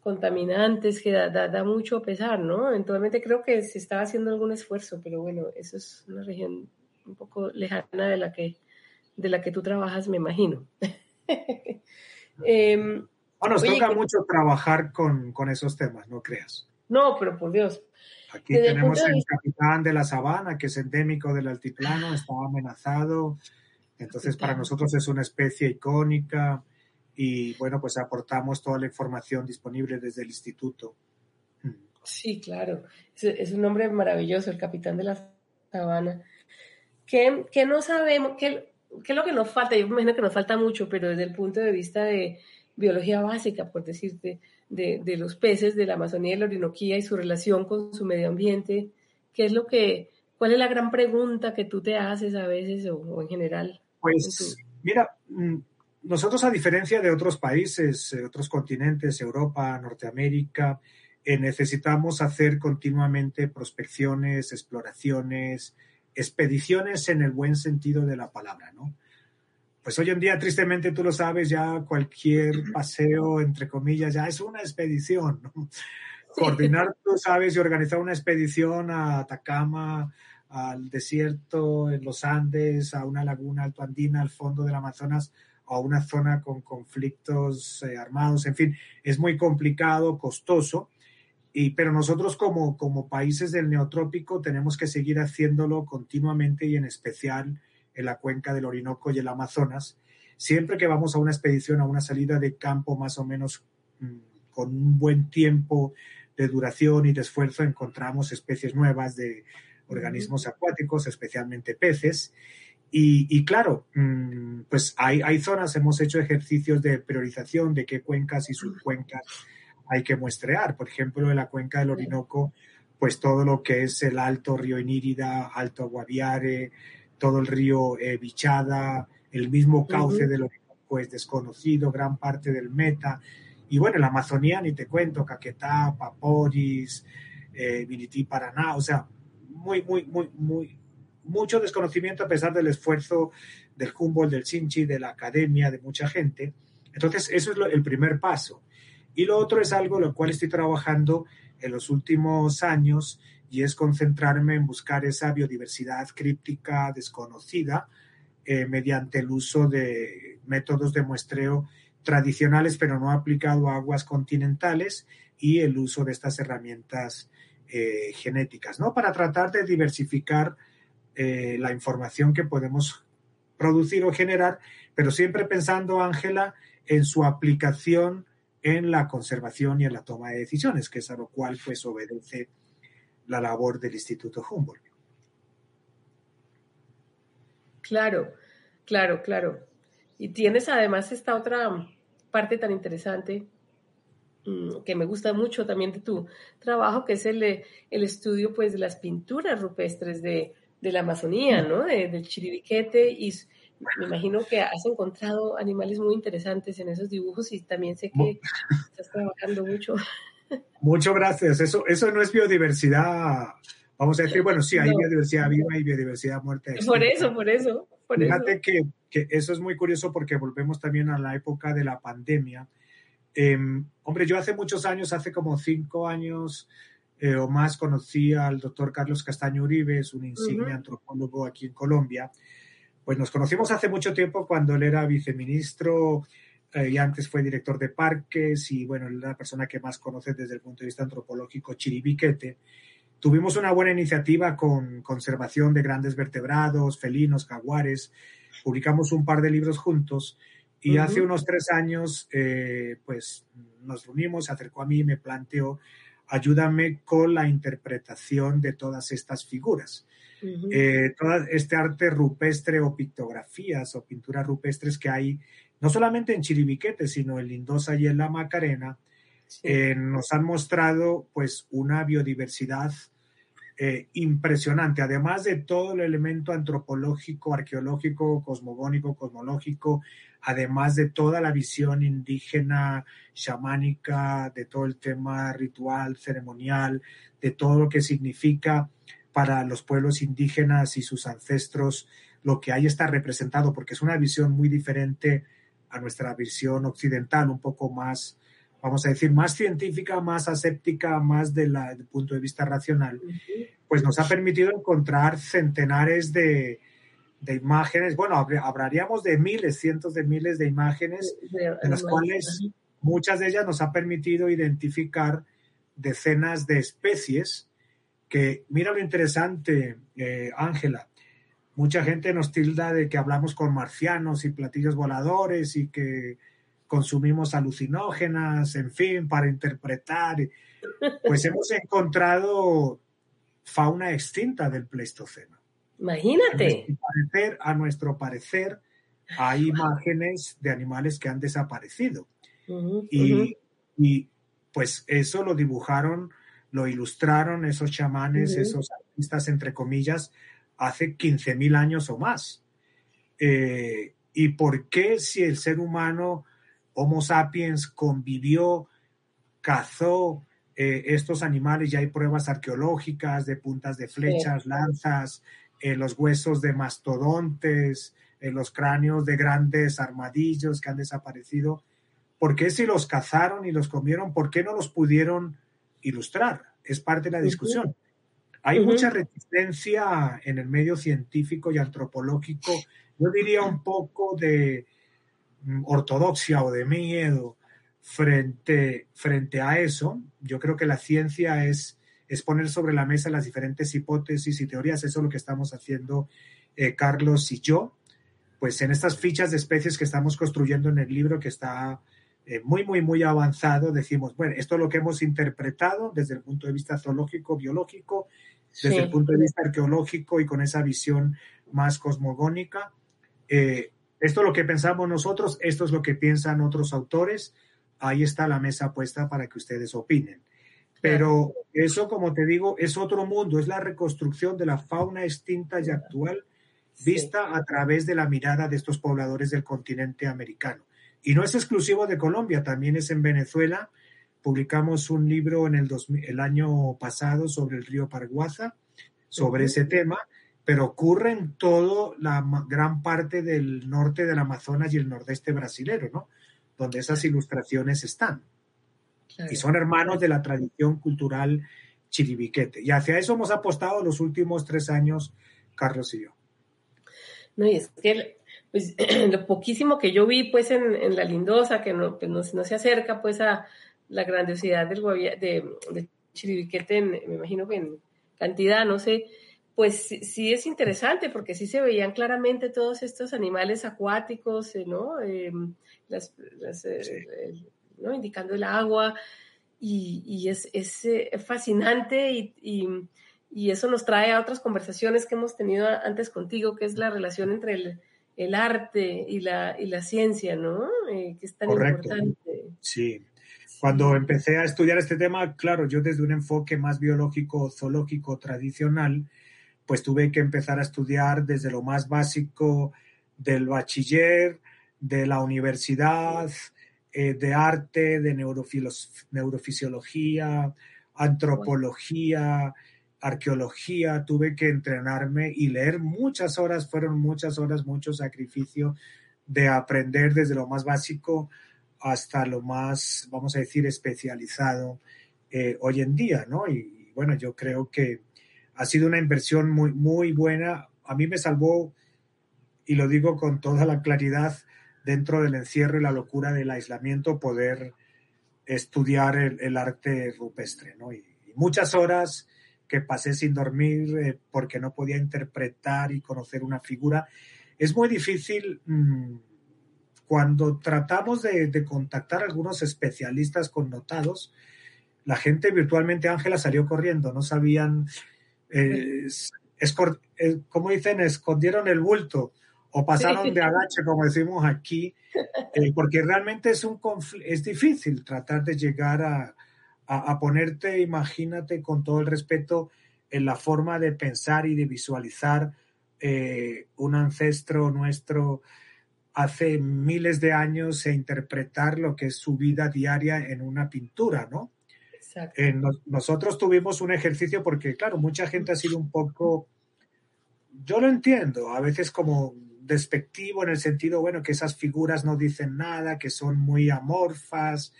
contaminantes que da, da, mucho pesar, ¿no? Eventualmente creo que se estaba haciendo algún esfuerzo, pero bueno, eso es una región un poco lejana de la que, de la que tú trabajas, me imagino. Bueno, nos toca mucho trabajar con, con esos temas, no creas. No, pero por Dios, Aquí tenemos el, capitán de la sabana, que es endémico del altiplano, está amenazado. Entonces, para nosotros es una especie icónica y, bueno, pues aportamos toda la información disponible desde el instituto. Sí, claro. Es, un nombre maravilloso, el capitán de la sabana. ¿Qué, no sabemos? ¿Qué, ¿Qué es lo que nos falta? Yo me imagino que nos falta mucho, pero desde el punto de vista de biología básica, por decirte, de, los peces de la Amazonía y la Orinoquía y su relación con su medio ambiente? ¿Qué es lo que, cuál es la gran pregunta que tú te haces a veces o, en general? Pues mira, mm, nosotros a diferencia de otros países, eh, otros continentes, Europa, Norteamérica, eh, necesitamos hacer continuamente prospecciones, exploraciones, expediciones en el buen sentido de la palabra, ¿no? pues hoy en día, tristemente, tú lo sabes, ya cualquier paseo, entre comillas, ya es una expedición. Coordinar, tú sabes, y organizar una expedición a Atacama, al desierto, en los Andes, a una laguna altoandina, al fondo del Amazonas, a una zona con conflictos eh, armados, en fin, es muy complicado, costoso. Y, pero nosotros como, como países del neotrópico tenemos que seguir haciéndolo continuamente y en especial en la cuenca del Orinoco y el Amazonas, siempre que vamos a una expedición, a una salida de campo más o menos mm, con un buen tiempo de duración y de esfuerzo, encontramos especies nuevas de organismos acuáticos, especialmente peces. Y, claro, mm, pues hay, hay, zonas, hemos hecho ejercicios de priorización de qué cuencas y subcuencas hay que muestrear. Por ejemplo, en la cuenca del Orinoco, pues todo lo que es el Alto Río Inírida, Alto Guaviare, todo el río eh, Bichada, el mismo cauce del Orinoco es desconocido, gran parte del Meta. Y bueno, la Amazonía ni te cuento, Caquetá, Paporis, eh, Vinití, Paraná, o sea, muy, muy, muy, muy, mucho desconocimiento a pesar del esfuerzo del Humboldt, del Sinchi, de la academia, de mucha gente. Entonces, eso es el primer paso. Y lo otro es algo lo cual estoy trabajando en los últimos años y es concentrarme en buscar esa biodiversidad críptica desconocida eh, mediante el uso de métodos de muestreo tradicionales pero no aplicado a aguas continentales y el uso de estas herramientas eh, genéticas, ¿no? Para tratar de diversificar eh, la información que podemos producir o generar, pero siempre pensando, Ángela, en su aplicación en la conservación y en la toma de decisiones, que es a lo cual pues obedece la labor del Instituto Humboldt. Claro, claro, claro. Y tienes además esta otra parte tan interesante mm, que me gusta mucho también de tu trabajo, que es el, el estudio pues, de las pinturas rupestres de, la Amazonía, ¿no? del chiribiquete y me imagino que has encontrado animales muy interesantes en esos dibujos y también sé que estás trabajando mucho Muchas gracias. Eso, eso no es biodiversidad. Vamos a decir, bueno, sí, hay biodiversidad viva y biodiversidad muerta. Por eso, por eso. Fíjate Que, que, eso es muy curioso porque volvemos también a la época de la pandemia. Em, hombre, yo hace muchos años, hace como cinco años eh, o más, conocí al doctor Carlos Castaño Uribe, es un insigne antropólogo aquí en Colombia. Pues nos conocimos hace mucho tiempo cuando él era viceministro eh, y antes fue director de parques y bueno, la persona que más conoce desde el punto de vista antropológico, Chiribiquete. Tuvimos una buena iniciativa con conservación de grandes vertebrados, felinos, jaguares. Publicamos un par de libros juntos y hace unos tres años, eh, pues nos reunimos, se acercó a mí y me planteó, ayúdame con la interpretación de todas estas figuras. Eh, todo este arte rupestre o pictografías o pinturas rupestres que hay, no solamente en Chiribiquete, sino en Lindosa y en la Macarena, eh, nos han mostrado pues una biodiversidad eh, impresionante, además de todo el elemento antropológico, arqueológico, cosmogónico, cosmológico, además de toda la visión indígena, chamánica, de todo el tema ritual, ceremonial, de todo lo que significa para los pueblos indígenas y sus ancestros lo que ahí está representado, porque es una visión muy diferente a nuestra visión occidental, un poco más, vamos a decir, más científica, más aséptica, más de la, del punto de vista racional, pues nos ha permitido encontrar centenares de, de imágenes, bueno, hablaríamos de miles, cientos de miles de imágenes, de, las cuales muchas de ellas nos ha permitido identificar decenas de especies que, mira lo interesante, eh, Ángela, mucha gente nos tilda de que hablamos con marcianos y platillos voladores y que consumimos alucinógenas, en fin, para interpretar. Pues hemos encontrado fauna extinta del Pleistoceno. Imagínate. A nuestro parecer, hay imágenes de animales que han desaparecido. y, y, pues eso lo dibujaron, lo ilustraron esos chamanes, esos artistas, entre comillas, hace 15.000 años o más. Eh, ¿Y por qué si el ser humano, Homo sapiens, convivió, cazó, eh, estos animales, ya hay pruebas arqueológicas de puntas de flechas, lanzas, en los huesos de mastodontes, en los cráneos de grandes armadillos que han desaparecido. ¿Por qué si los cazaron y los comieron, por qué no los pudieron ilustrar? Es parte de la discusión. Hay mucha resistencia en el medio científico y antropológico, yo diría un poco de mm, ortodoxia o de miedo frente, frente a eso. Yo creo que la ciencia es es poner sobre la mesa las diferentes hipótesis y teorías. Eso es lo que estamos haciendo eh, Carlos y yo. Pues en estas fichas de especies que estamos construyendo en el libro, que está eh, muy, muy, muy avanzado, decimos, bueno, esto es lo que hemos interpretado desde el punto de vista zoológico, biológico, desde el punto de vista arqueológico y con esa visión más cosmogónica. Eh, esto es lo que pensamos nosotros, esto es lo que piensan otros autores. Ahí está la mesa puesta para que ustedes opinen. Pero eso, como te digo, es otro mundo, es la reconstrucción de la fauna extinta y actual vista a través de la mirada de estos pobladores del continente americano. Y no es exclusivo de Colombia, también es en Venezuela. Publicamos un libro en el, el año pasado sobre el río Paraguaza, sobre ese tema, pero ocurre en toda la gran parte del norte del Amazonas y el nordeste brasilero, ¿no? Donde esas ilustraciones están. Y son hermanos de la tradición cultural chiribiquete. Y hacia eso hemos apostado los últimos tres años, Carlos y yo. No, y es que pues, lo poquísimo que yo vi pues en, la Lindosa, que no, pues, no, se acerca pues a la grandiosidad del de, de Chiribiquete, me imagino que en cantidad, no sé, pues sí, es interesante porque sí se veían claramente todos estos animales acuáticos, eh, ¿no? Em, las, eh, indicando el agua, y, es, eh, fascinante y, eso nos trae a otras conversaciones que hemos tenido antes contigo, que es la relación entre el, arte y la, y la ciencia, ¿no? Eh, que es tan importante. Sí. Cuando empecé a estudiar este tema, claro, yo desde un enfoque más biológico, zoológico, tradicional, pues tuve que empezar a estudiar desde lo más básico del bachiller, de la universidad, eh, de arte, de neurofisiología, antropología, arqueología, tuve que entrenarme y leer muchas horas, fueron muchas horas, mucho sacrificio de aprender desde lo más básico hasta lo más, vamos a decir, especializado eh, hoy en día, ¿no? Y, bueno, yo creo que ha sido una inversión muy, muy buena. A mí me salvó, y lo digo con toda la claridad, dentro del encierro y la locura del aislamiento, poder estudiar el, arte rupestre, ¿no? Y, muchas horas que pasé sin dormir eh, porque no podía interpretar y conocer una figura. Es muy difícil mm, cuando tratamos de, contactar a algunos especialistas connotados, la gente virtualmente, Ángela, salió corriendo, no sabían, eh, eh, como dicen, escondieron el bulto o pasaron de agache, como decimos aquí, eh, porque realmente es, un es difícil tratar de llegar a, a, ponerte, imagínate, con todo el respeto, en la forma de pensar y de visualizar eh, un ancestro nuestro hace miles de años e interpretar lo que es su vida diaria en una pintura, ¿no? Exacto. nosotros tuvimos un ejercicio porque, claro, mucha gente ha sido un poco, yo lo entiendo, a veces como despectivo en el sentido, bueno, que esas figuras no dicen nada, que son muy amorfas,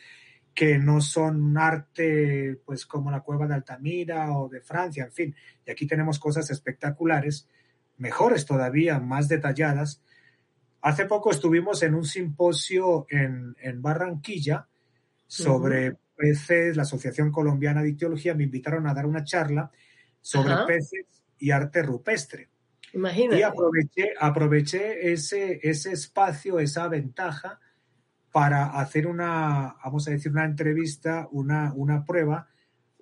que no son arte, pues como la cueva de Altamira o de Francia, en fin. Y aquí tenemos cosas espectaculares, mejores todavía, más detalladas. Hace poco estuvimos en un simposio en, Barranquilla sobre peces, la Asociación Colombiana de Ictiología me invitaron a dar una charla sobre peces y arte rupestre. Y aproveché, aproveché ese, ese espacio, esa ventaja para hacer una, vamos a decir, una entrevista, una, una prueba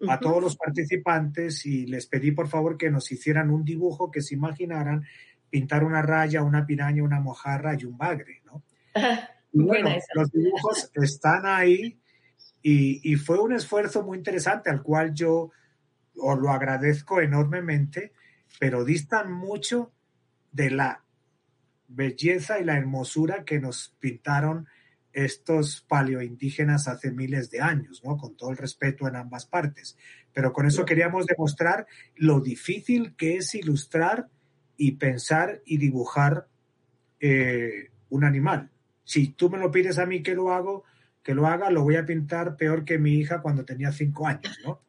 a todos los participantes y les pedí por favor que nos hicieran un dibujo que se imaginaran pintar una raya, una piraña, una mojarra y un bagre, ¿no? bueno, los dibujos están ahí y, y, fue un esfuerzo muy interesante al cual yo os lo agradezco enormemente pero distan mucho de la belleza y la hermosura que nos pintaron estos paleoindígenas hace miles de años, ¿no? Con todo el respeto en ambas partes. Pero con eso queríamos demostrar lo difícil que es ilustrar y pensar y dibujar eh, un animal. Si tú me lo pides a mí que lo hago, que lo haga, lo voy a pintar peor que mi hija cuando tenía cinco años, ¿no?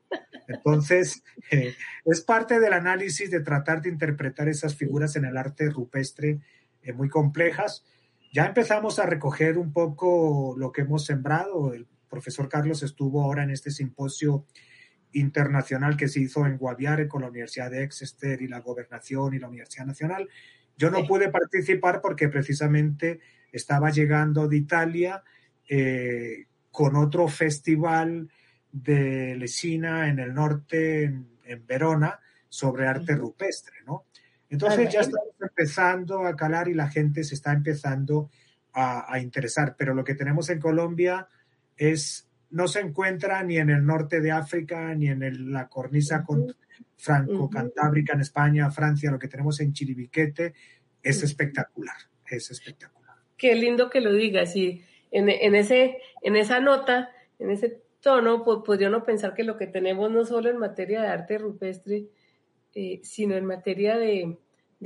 Entonces, eh, es parte del análisis de tratar de interpretar esas figuras en el arte rupestre eh, muy complejas. Ya empezamos a recoger un poco lo que hemos sembrado. El profesor Carlos estuvo ahora en este simposio internacional que se hizo en Guaviare con la Universidad de Exeter y la Gobernación y la Universidad Nacional. Yo no pude participar porque precisamente estaba llegando de Italia eh, con otro festival de Lesina en el norte, en, Verona, sobre arte rupestre, ¿no? Entonces ya estamos empezando a calar y la gente se está empezando a, interesar, pero lo que tenemos en Colombia es, no se encuentra ni en el norte de África, ni en la cornisa franco-cantábrica en España, Francia, lo que tenemos en Chiribiquete es espectacular, es espectacular. Qué lindo que lo digas y en, en, ese, en esa nota, en ese tono, podría uno pensar que lo que tenemos no solo en materia de arte rupestre, eh, sino en materia de,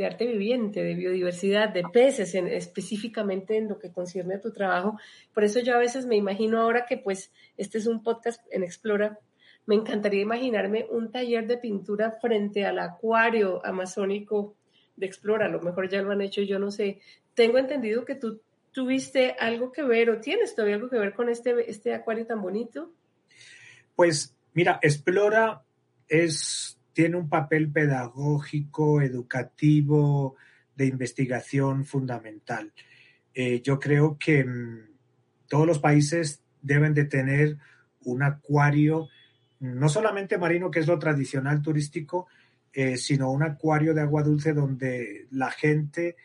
arte viviente, de biodiversidad, de peces, específicamente en lo que concierne a tu trabajo. Por eso yo a veces me imagino ahora que pues este es un podcast en Explora, me encantaría imaginarme un taller de pintura frente al acuario amazónico de Explora, a lo mejor ya lo han hecho, yo no sé. Tengo entendido que tú tuviste algo que ver o tienes todavía algo que ver con este, este acuario tan bonito. Pues mira, Explora es, tiene un papel pedagógico, educativo, de investigación fundamental. Eh, yo creo que mm, todos los países deben de tener un acuario, no solamente marino, que es lo tradicional turístico, eh, sino un acuario de agua dulce donde la gente,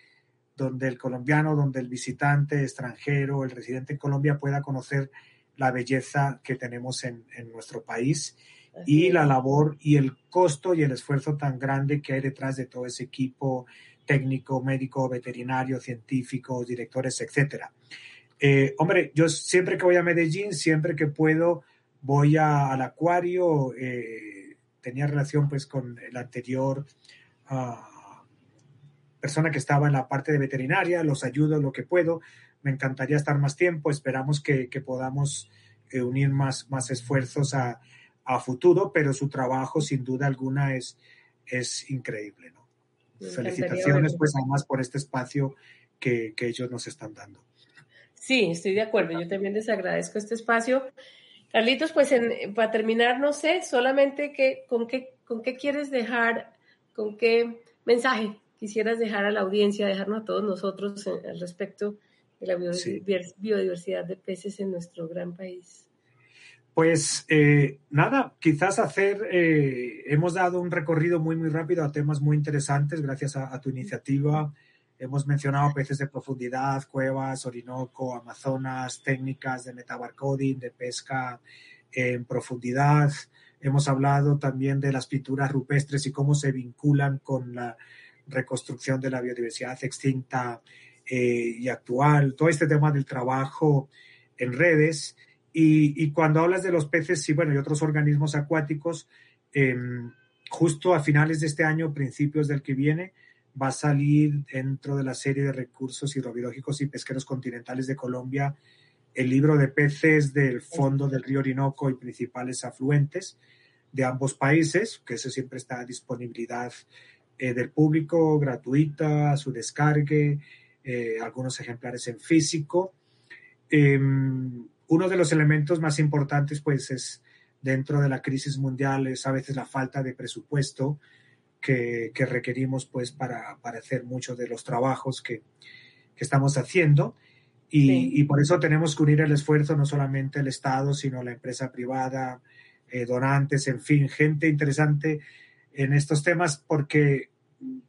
donde el colombiano, donde el visitante extranjero, el residente en Colombia pueda conocer la belleza que tenemos en, nuestro país y la labor y el costo y el esfuerzo tan grande que hay detrás de todo ese equipo técnico, médico, veterinario, científico, directores, etcétera. Eh, hombre, yo siempre que voy a Medellín, siempre que puedo, voy al acuario. Eh, tenía relación pues con el anterior ah, persona que estaba en la parte de veterinaria, los ayudo lo que puedo me encantaría estar más tiempo, esperamos que, podamos eh, unir más, más esfuerzos a, futuro, pero su trabajo sin duda alguna es, es increíble. ¿no? Felicitaciones pues además por este espacio que, ellos nos están dando. Sí, estoy de acuerdo. Yo también les agradezco este espacio. Carlitos, pues para terminar, no sé, solamente que, con, qué, con qué quieres dejar, con qué mensaje quisieras dejar a la audiencia, dejarnos a todos nosotros al respecto de la biodiversidad de peces en nuestro gran país. Pues eh, nada, quizás hacer, eh, hemos dado un recorrido muy, muy rápido a temas muy interesantes gracias a, tu iniciativa. Hemos mencionado peces de profundidad, cuevas, Orinoco, Amazonas, técnicas de metabarcoding, de pesca en profundidad. Hemos hablado también de las pinturas rupestres y cómo se vinculan con la reconstrucción de la biodiversidad extinta eh, y actual. Todo este tema del trabajo en redes. Y, cuando hablas de los peces y, bueno, y otros organismos acuáticos, em, justo a finales de este año, principios del que viene, va a salir dentro de la serie de recursos hidrobiológicos y pesqueros continentales de Colombia el libro de peces del fondo del río Orinoco y principales afluentes de ambos países, que eso siempre está a disponibilidad eh, del público, gratuita, su descargue, eh, algunos ejemplares en físico. Em, uno de los elementos más importantes, pues, es dentro de la crisis mundial, es a veces la falta de presupuesto que, requerimos, pues, para, hacer muchos de los trabajos que, estamos haciendo. Y, por eso tenemos que unir el esfuerzo, no solamente el Estado, sino la empresa privada, eh, donantes, en fin, gente interesante en estos temas, porque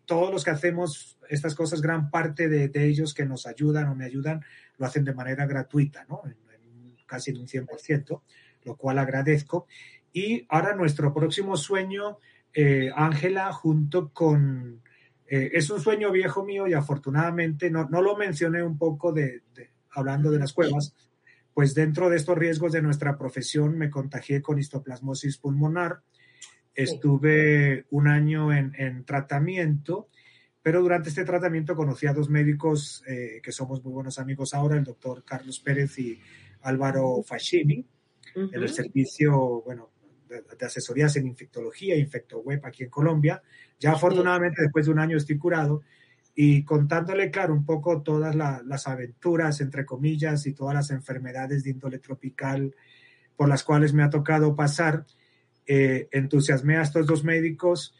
todos los que hacemos estas cosas, gran parte de, ellos que nos ayudan o me ayudan, lo hacen de manera gratuita, ¿no? casi en un 100%, lo cual agradezco. Y ahora nuestro próximo sueño, eh, Ángela, junto con... Eh, es un sueño viejo mío y afortunadamente no, no lo mencioné un poco de, hablando de las cuevas, pues dentro de estos riesgos de nuestra profesión me contagié con histoplasmosis pulmonar. Estuve un año en, en, tratamiento, pero durante este tratamiento conocí a dos médicos eh, que somos muy buenos amigos ahora, el doctor Carlos Pérez y Álvaro Fascini, en el servicio, bueno, de, asesorías en infectología, InfectoWeb aquí en Colombia. Ya afortunadamente después de un año estoy curado y contándole, claro, un poco todas las aventuras, entre comillas, y todas las enfermedades de índole tropical por las cuales me ha tocado pasar, eh, entusiasmé a estos dos médicos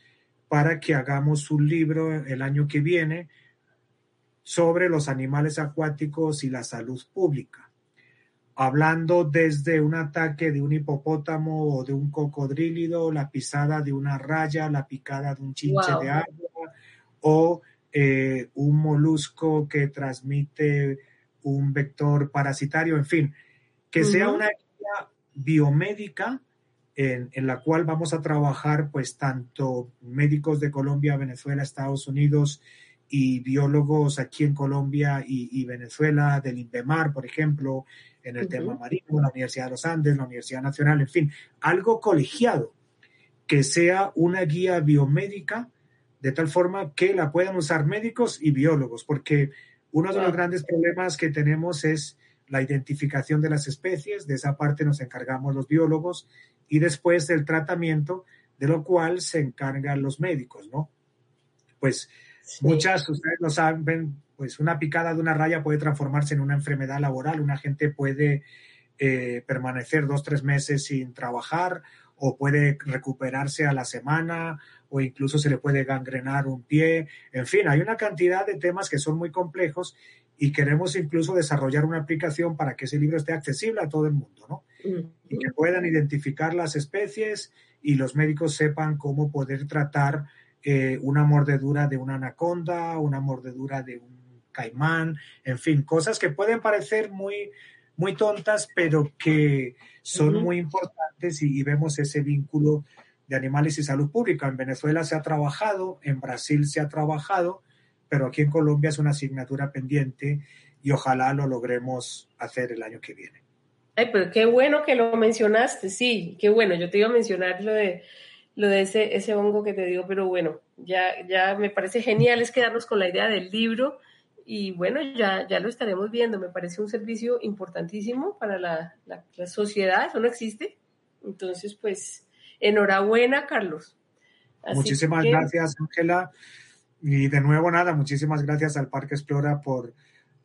para que hagamos un libro el año que viene sobre los animales acuáticos y la salud pública. Hablando desde un ataque de un hipopótamo o de un cocodrílido, la pisada de una raya, la picada de un chinche de agua o eh, un molusco que transmite un vector parasitario, en fin, que sea una guía biomédica en, la cual vamos a trabajar pues tanto médicos de Colombia, Venezuela, Estados Unidos y biólogos aquí en Colombia y, y Venezuela, del INVEMAR, por ejemplo, en el tema marino, la Universidad de los Andes, la Universidad Nacional, en fin, algo colegiado que sea una guía biomédica de tal forma que la puedan usar médicos y biólogos, porque uno de los grandes problemas que tenemos es la identificación de las especies, de esa parte nos encargamos los biólogos, y después del tratamiento, de lo cual se encargan los médicos, ¿no? Pues muchas, ustedes lo saben, pues una picada de una raya puede transformarse en una enfermedad laboral. Una gente puede eh, permanecer dos, tres meses sin trabajar o puede recuperarse a la semana o incluso se le puede gangrenar un pie. En fin, hay una cantidad de temas que son muy complejos y queremos incluso desarrollar una aplicación para que ese libro esté accesible a todo el mundo, ¿no? Y que puedan identificar las especies y los médicos sepan cómo poder tratar eh, una mordedura de una anaconda, una mordedura de un caimán, en fin, cosas que pueden parecer muy, muy tontas, pero que son muy importantes y, vemos ese vínculo de animales y salud pública. En Venezuela se ha trabajado, en Brasil se ha trabajado, pero aquí en Colombia es una asignatura pendiente y ojalá lo logremos hacer el año que viene. Ay, pero qué bueno que lo mencionaste, sí, qué bueno. Yo te iba a mencionar lo de, lo de ese, ese hongo que te digo, pero bueno, ya, ya me parece genial es quedarnos con la idea del libro y bueno, ya, ya lo estaremos viendo. Me parece un servicio importantísimo para la, sociedad, eso no existe. Entonces, pues, enhorabuena, Carlos. muchísimas gracias, Ángela. Y de nuevo, nada, muchísimas gracias al Parque Explora por,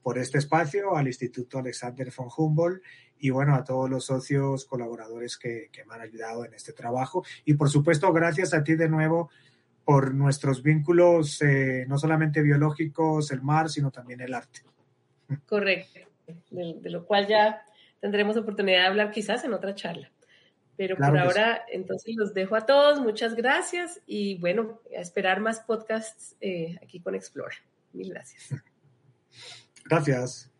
por este espacio, al Instituto Alexander von Humboldt y bueno, a todos los socios colaboradores que, que me han ayudado en este trabajo. Y por supuesto, gracias a ti de nuevo por nuestros vínculos, eh, no solamente biológicos, el mar, sino también el arte. Correcto, de, lo cual ya tendremos oportunidad de hablar quizás en otra charla. Pero por ahora, entonces los dejo a todos. Muchas gracias y bueno, a esperar más podcasts eh, aquí con Explora. Mil gracias. Gracias.